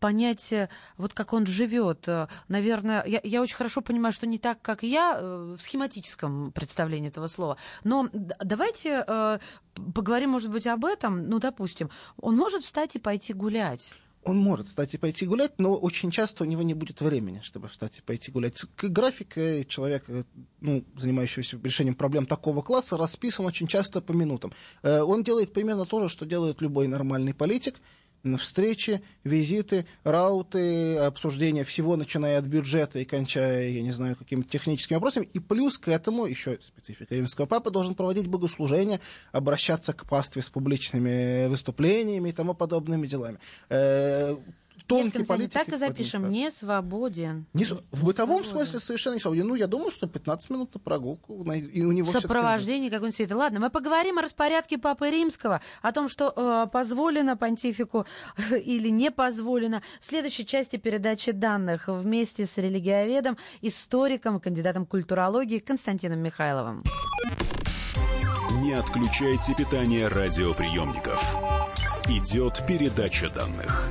понять, э, вот как он живет. Э, наверное, я, я очень хорошо понимаю, что не так, как я, э, в схематическом представлении этого слова. Но давайте поговорим, может быть, об этом. Ну, допустим, он может встать и пойти гулять он может встать и пойти гулять, но очень часто у него не будет времени, чтобы встать и пойти гулять. График человека, ну, занимающегося решением проблем такого класса, расписан очень часто по минутам. Э, он делает примерно то же, что делает любой нормальный политик. Встречи, визиты, рауты, обсуждения всего, начиная от бюджета и кончая, я не знаю, какими-то техническими вопросами. И плюс к этому, еще специфика римского папы, должен проводить богослужения, обращаться к пастве с публичными выступлениями и тому подобными делами. Тонкий политики. Так и запишем, не свободен. Не, в не бытовом свободен. смысле совершенно не свободен. Ну, я думаю, что 15 минут на прогулку. И у него Сопровождение какой-нибудь света. Ладно, мы поговорим о распорядке Папы Римского, о том, что э, позволено понтифику или не позволено. В следующей части передачи данных вместе с религиоведом, историком, кандидатом культурологии Константином Михайловым. Не отключайте питание радиоприемников. Идет передача данных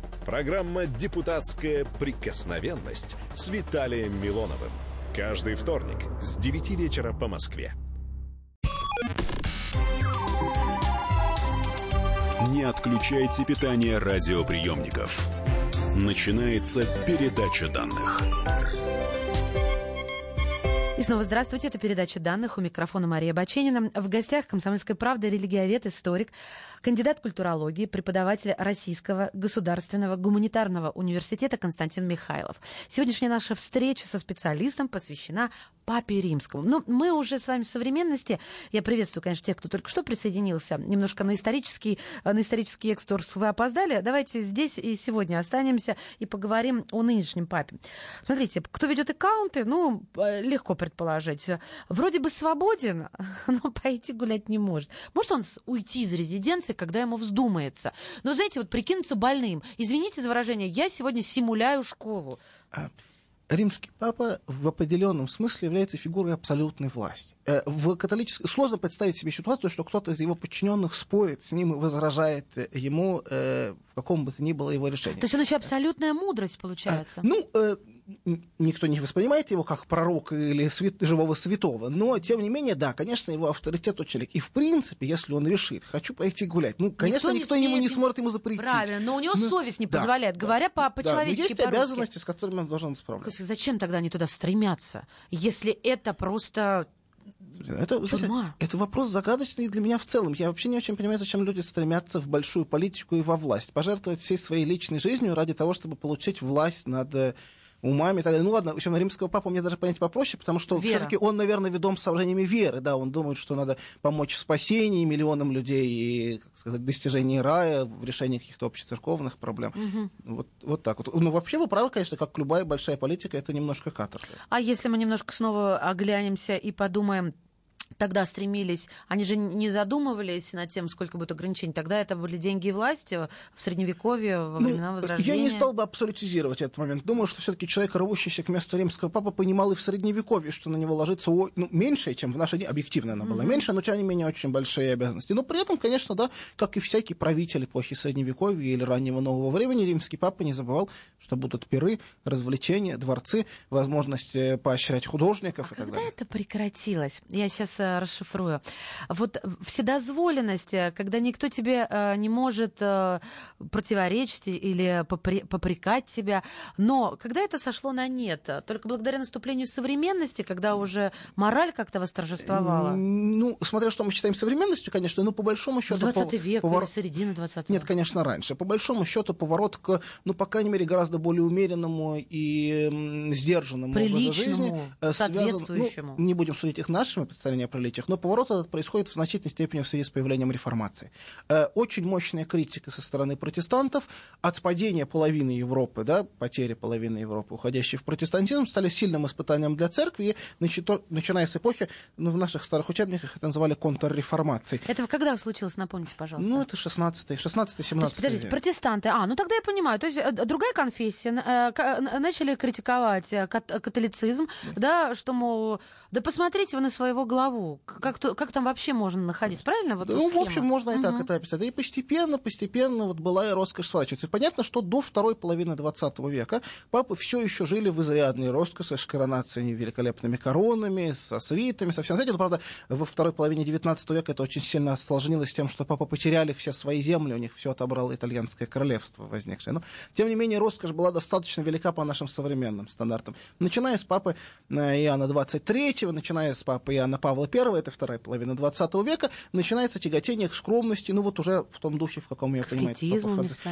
Программа «Депутатская прикосновенность» с Виталием Милоновым. Каждый вторник с 9 вечера по Москве. Не отключайте питание радиоприемников. Начинается передача данных. И снова здравствуйте. Это передача данных. У микрофона Мария Баченина. В гостях «Комсомольской правды» религиовед, историк, кандидат культурологии, преподаватель Российского государственного гуманитарного университета Константин Михайлов. Сегодняшняя наша встреча со специалистом посвящена Папе Римскому. Ну, мы уже с вами в современности. Я приветствую, конечно, тех, кто только что присоединился. Немножко на исторический, на исторический экскурс вы опоздали. Давайте здесь и сегодня останемся и поговорим о нынешнем папе. Смотрите, кто ведет аккаунты, ну, э, легко предположить. Вроде бы свободен, но пойти гулять не может. Может он уйти из резиденции когда ему вздумается. Но, знаете, вот прикинуться больным. Извините за выражение, я сегодня симуляю школу. А, римский папа в определенном смысле является фигурой абсолютной власти. Э, в католической сложно представить себе ситуацию, что кто-то из его подчиненных спорит с ним и возражает ему э, в каком бы то ни было его решении. То есть он еще абсолютная мудрость получается. А, ну, э, никто не воспринимает его как пророка или свят, живого святого, но тем не менее, да, конечно, его авторитет очень велик. И в принципе, если он решит, хочу пойти гулять, ну, конечно, никто, никто не ему не сможет ему запретить. Правильно, но у него но, совесть не да, позволяет, говоря по по-человечески. Да, есть обязанности, с которыми он должен справляться. Зачем тогда они туда стремятся, если это просто это, знаете, это вопрос загадочный для меня в целом. Я вообще не очень понимаю, зачем люди стремятся в большую политику и во власть. Пожертвовать всей своей личной жизнью ради того, чтобы получить власть над э, умами и так далее. Ну ладно, в общем, римского папу мне даже понять попроще, потому что все-таки он, наверное, ведом соображениями веры, да, он думает, что надо помочь в спасении миллионам людей и, как сказать, достижении рая, в решении каких-то общецерковных проблем. Угу. Вот, вот так вот. Ну, вообще, вы правы, конечно, как любая большая политика, это немножко каторга. А если мы немножко снова оглянемся и подумаем, тогда стремились, они же не задумывались над тем, сколько будет ограничений. Тогда это были деньги и власть в Средневековье, во ну, времена ну, Возрождения. Я не стал бы абсолютизировать этот момент. Думаю, что все-таки человек, рвущийся к месту римского папы, понимал и в Средневековье, что на него ложится ну, меньше, чем в наши дни. Объективно она была mm-hmm. меньше, но тем не менее очень большие обязанности. Но при этом, конечно, да, как и всякий правитель эпохи Средневековья или раннего нового времени, римский папа не забывал, что будут пиры, развлечения, дворцы, возможность э, поощрять художников а и так когда далее. это прекратилось? Я сейчас Э, расшифрую. Вот вседозволенность, э, когда никто тебе э, не может противоречить или попрекать тебя, но когда это сошло на нет, только благодаря наступлению современности, когда уже мораль как-то восторжествовала? Ну, смотря что мы считаем современностью, конечно, но по большому счету... 20 век повор... или середина 20 Нет, конечно, раньше. По большому счету поворот к, ну, по крайней мере, гораздо более умеренному и сдержанному образу жизни. соответствующему. Связан, ну, не будем судить их нашими представлениями приличиях, но поворот этот происходит в значительной степени в связи с появлением реформации. Э, очень мощная критика со стороны протестантов, отпадение половины Европы, да, потеря половины Европы, уходящей в протестантизм, стали сильным испытанием для церкви, и начиная с эпохи, ну, в наших старых учебниках это называли контрреформацией. Это когда случилось, напомните, пожалуйста? Ну, это 16-й, 16-17 Подождите, век. протестанты, а, ну тогда я понимаю, то есть э, другая конфессия, э, начали критиковать католицизм, да, что, мол, да посмотрите вы на своего главу, живу? Как, то, как там вообще можно находиться? Правильно? Вот ну, схема? в общем, можно и так это описать. И постепенно, постепенно вот была и роскошь сворачиваться. И понятно, что до второй половины 20 века папы все еще жили в изрядной роскоши с коронациями, великолепными коронами, со свитами, со всем этим. Но, правда, во второй половине 19 века это очень сильно осложнилось тем, что папа потеряли все свои земли, у них все отобрало итальянское королевство возникшее. Но, тем не менее, роскошь была достаточно велика по нашим современным стандартам. Начиная с папы э, Иоанна 23, начиная с папы Иоанна Павла I, это вторая половина 20 века, начинается тяготение к скромности, ну вот уже в том духе, в каком я понимаю.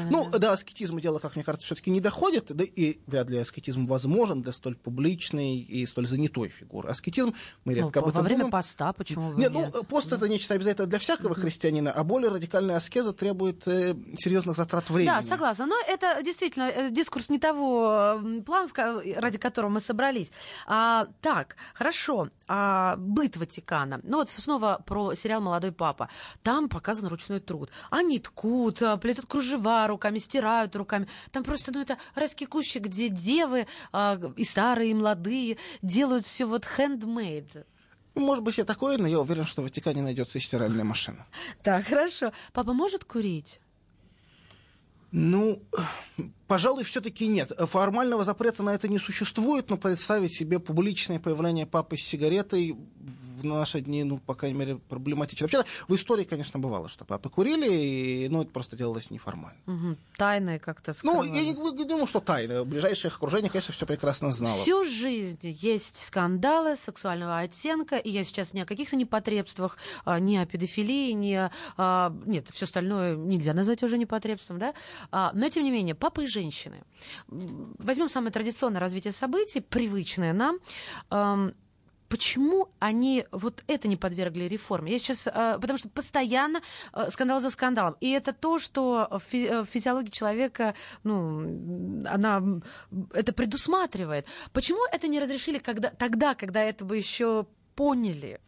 Ну, да. аскетизм дело, как мне кажется, все-таки не доходит, да и вряд ли аскетизм возможен для столь публичной и столь занятой фигуры. Аскетизм, мы Ну, редко об во этом время думаем. поста почему бы Нет, ну, нет? пост это нечто обязательно для всякого христианина, а более радикальная аскеза требует э, серьезных затрат времени. Да, согласна. Но это действительно э, дискурс не того плана, ради которого мы собрались. А, так, хорошо. А, быт Ватикана. Ну вот снова про сериал «Молодой папа». Там показан ручной труд. Они ткут, а, плетут кружева руками, стирают руками. Там просто, ну это райский где девы а, и старые, и молодые делают все вот handmade. Ну, Может быть, и такое, но я уверен, что в Ватикане найдется и стиральная машина. Так, хорошо. Папа может курить? Ну, пожалуй, все-таки нет. Формального запрета на это не существует, но представить себе публичное появление папы с сигаретой в наши дни, ну, по крайней мере, проблематично. Вообще, в истории, конечно, бывало, что папы курили, и, ну, это просто делалось неформально. Мгм. Тайное как-то Ну, скрывали. я не, не думаю, что тайно. Ближайшее их окружение, конечно, все прекрасно знало. Всю жизнь есть скандалы сексуального оттенка, и я сейчас не о каких-то непотребствах, а, не о педофилии, не о... Нет, все остальное нельзя назвать уже непотребством, да? А, Но, тем не менее, папы и женщины. Возьмем самое традиционное развитие событий, привычное нам. Ам, Почему они вот это не подвергли реформе? Я сейчас, а, потому что постоянно а, скандал за скандалом. И это то, что э, физиология человека, ну, она это предусматривает. Почему это не разрешили когда, тогда, когда это бы еще поняли?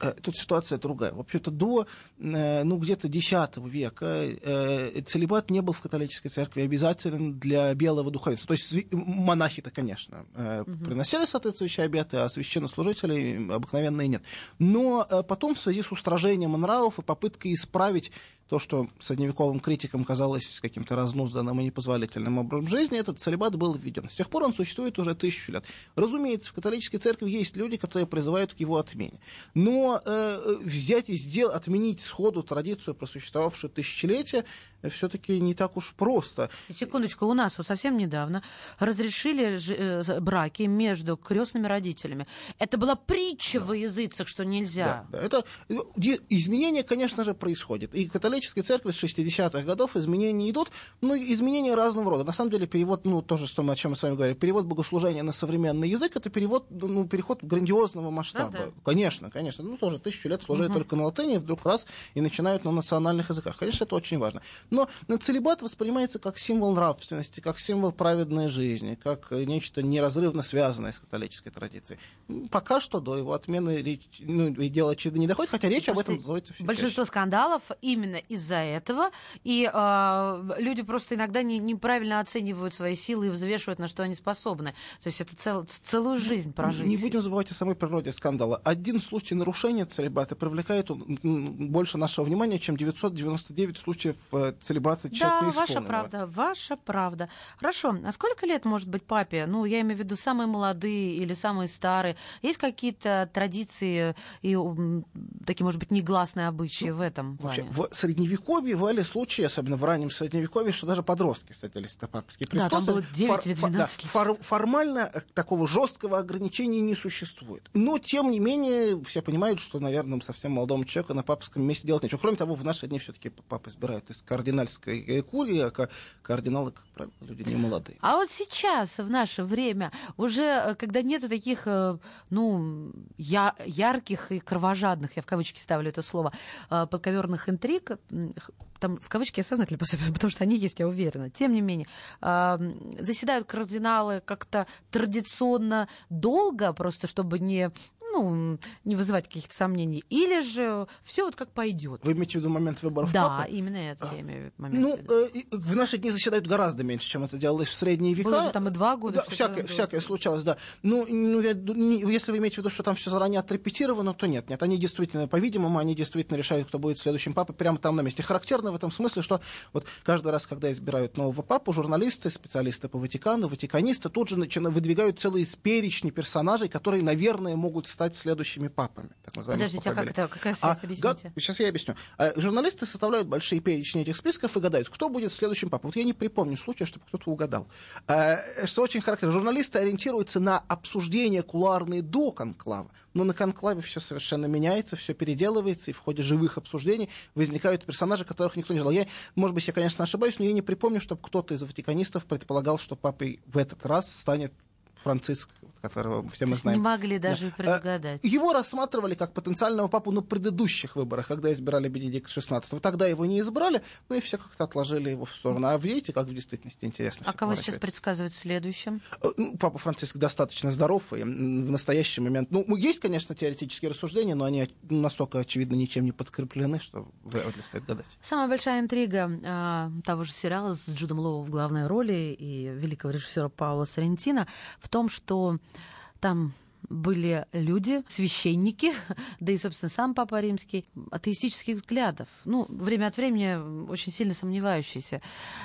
Э, Тут ситуация другая. Вообще-то до, э, ну, где-то X века э, целебат не был в католической церкви обязателен для белого духовенства. То есть монахи-то, конечно, э, приносили соответствующие обеты, а священнослужителей обыкновенные нет. Но потом в связи с устражением нравов и попыткой исправить то, что средневековым критикам казалось каким-то разнузданным и непозволительным образом жизни, этот целебат был введен. С тех пор он существует уже тысячу лет. Разумеется, в католической церкви есть люди, которые призывают к его отмене. Но э, взять и сдел- отменить сходу традицию, просуществовавшую тысячелетия, все-таки не так уж просто. Секундочку, у нас вот совсем недавно разрешили э, браки между крестными родителями. Это была притча во языцах, что нельзя. Да, да. Это, э, де- изменения, конечно же, происходят. И в католической церкви с 60-х годов изменения идут, но изменения разного рода. На самом деле перевод, ну, тоже, что мы, о чем мы с вами говорили, перевод богослужения на современный язык, это перевод, ну, переход грандиозного масштаба. Да-да. Конечно, конечно. Ну, тоже тысячу лет служили только на латыни, и вдруг раз и начинают на национальных языках. Конечно, это очень важно. Но целебат воспринимается как символ нравственности, как символ праведной жизни, как нечто неразрывно связанное с католической традицией. Пока что до его отмены речь, ну, и дело, очевидно, не доходит, хотя речь об этом называется все Большинство скандалов именно из-за этого, и э, люди просто иногда не- неправильно оценивают свои силы и взвешивают, на что они способны. То есть это цел- целую жизнь прожить. Не будем забывать о самой природе скандала. Один случай нарушения целебата привлекает больше нашего внимания, чем 999 случаев э, целебата Да, тщательно ваша исполненного. правда, ваша правда. Хорошо, а сколько лет может быть папе? Ну, я имею в виду самые молодые или самые старые. Есть какие-то традиции и такие, может быть, негласные обычаи в этом Вообще, плане? в средневековье бывали случаи, особенно в раннем средневековье, что даже подростки садились на папский Да, престол. там было 9 или фор- 12 да, лет. фор- формально э, такого жесткого ограничения не существует. Но, тем не менее, все понимают, что, наверное, совсем молодому человеку на папском месте делать нечего. Кроме того, в наши дни все-таки папы избирают из кардинальской э, курии, а ка- кардиналы, как правило, люди не молодые. А вот сейчас, в наше время, уже э, когда нету таких, ну, я, ярких и кровожадных, я в кавычки ставлю это слово, подковерных интриг, там в кавычки я сознательно потому что они есть, я уверена. Тем не менее, заседают кардиналы как-то традиционно долго, просто чтобы не ну, не вызывать каких-то сомнений, или же все вот как пойдет. Вы имеете в виду момент выборов Да, папы? именно это я имею в виду. Ну, э, в наши дни заседают гораздо меньше, чем это делалось в средние века. Было же там и два года. Да, всякое, всякое случалось, да. Ну, ну я, не, если вы имеете в виду, что там все заранее отрепетировано, то нет, нет. Они действительно, по-видимому, они действительно решают, кто будет следующим папой прямо там на месте. Характерно в этом смысле, что вот каждый раз, когда избирают нового папу, журналисты, специалисты по Ватикану, ватиканисты тут же начинают, выдвигают целые перечни персонажей, которые, наверное, могут стать следующими папами. Так Подождите, а как это, какая связь, а, объясните? Га... Сейчас я объясню. А, журналисты составляют большие перечни этих списков и гадают, кто будет следующим папой. Вот я не припомню случая, чтобы кто-то угадал. А, что очень характерно, журналисты ориентируются на обсуждения кулуарные до конклава, но на конклаве все совершенно меняется, все переделывается, и в ходе живых обсуждений возникают персонажи, которых никто не ждал. Я, может быть, я, конечно, ошибаюсь, но я не припомню, чтобы кто-то из ватиканистов предполагал, что папой в этот раз станет Франциск, которого все мы знаем. Не могли даже да. предугадать. Его рассматривали как потенциального папу на предыдущих выборах, когда избирали Бенедикта XVI. Тогда его не избрали, ну и все как-то отложили его в сторону. А видите, как в действительности интересно. А кого сейчас предсказывать следующим? Ну, папа Франциск достаточно здоров, и в настоящий момент... Ну, есть, конечно, теоретические рассуждения, но они настолько, очевидно, ничем не подкреплены, что вряд ли стоит гадать. Самая большая интрига э, того же сериала с Джудом Лоу в главной роли и великого режиссера Паула Соррентино в том, что там были люди, священники, да и, собственно, сам Папа Римский, атеистических взглядов. Ну, время от времени очень сильно сомневающиеся.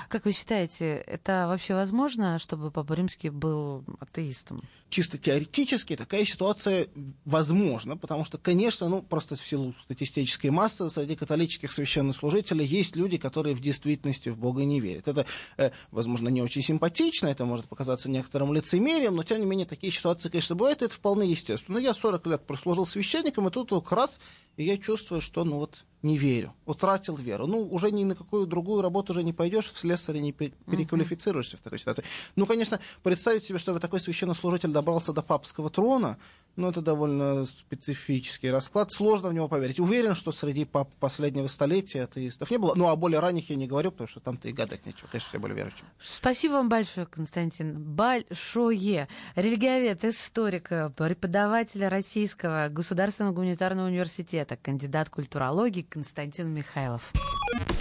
Как вы считаете, это вообще возможно, чтобы Папа Римский был атеистом? Чисто теоретически такая ситуация возможна, потому что, конечно, ну, просто в силу статистической массы среди католических священнослужителей есть люди, которые в действительности в Бога не верят. Это, э, возможно, не очень симпатично, это может показаться некоторым лицемерием, но, тем не менее, такие ситуации, конечно, бывают, и это вполне естественно. Я 40 лет прослужил священником, и тут вот раз, я чувствую, что, ну вот, не верю, утратил веру. Ну, уже ни на какую другую работу уже не пойдешь, в слесаре не переквалифицируешься uh-huh. в такой ситуации. Ну, конечно, представить себе, чтобы такой священнослужитель добрался до папского трона, ну, это довольно специфический расклад. Сложно в него поверить. Уверен, что среди пап последнего столетия атеистов не было. Ну, а более ранних я не говорю, потому что там-то и гадать нечего. Конечно, все более верующие. Спасибо вам большое, Константин. Большое. Религиовед, историк, преподаватель Российского государственного гуманитарного университета, кандидат культурологии Константин Михайлов.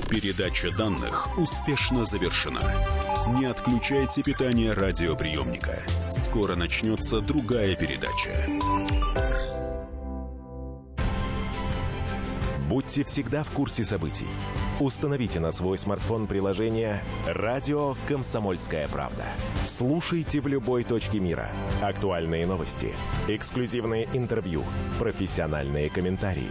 Передача данных успешно завершена. Не отключайте питание радиоприемника. Скоро начнется другая передача. Будьте всегда в курсе событий. Установите на свой смартфон приложение «Радио Комсомольская правда». Слушайте в любой точке мира. Актуальные новости, эксклюзивные интервью, профессиональные комментарии.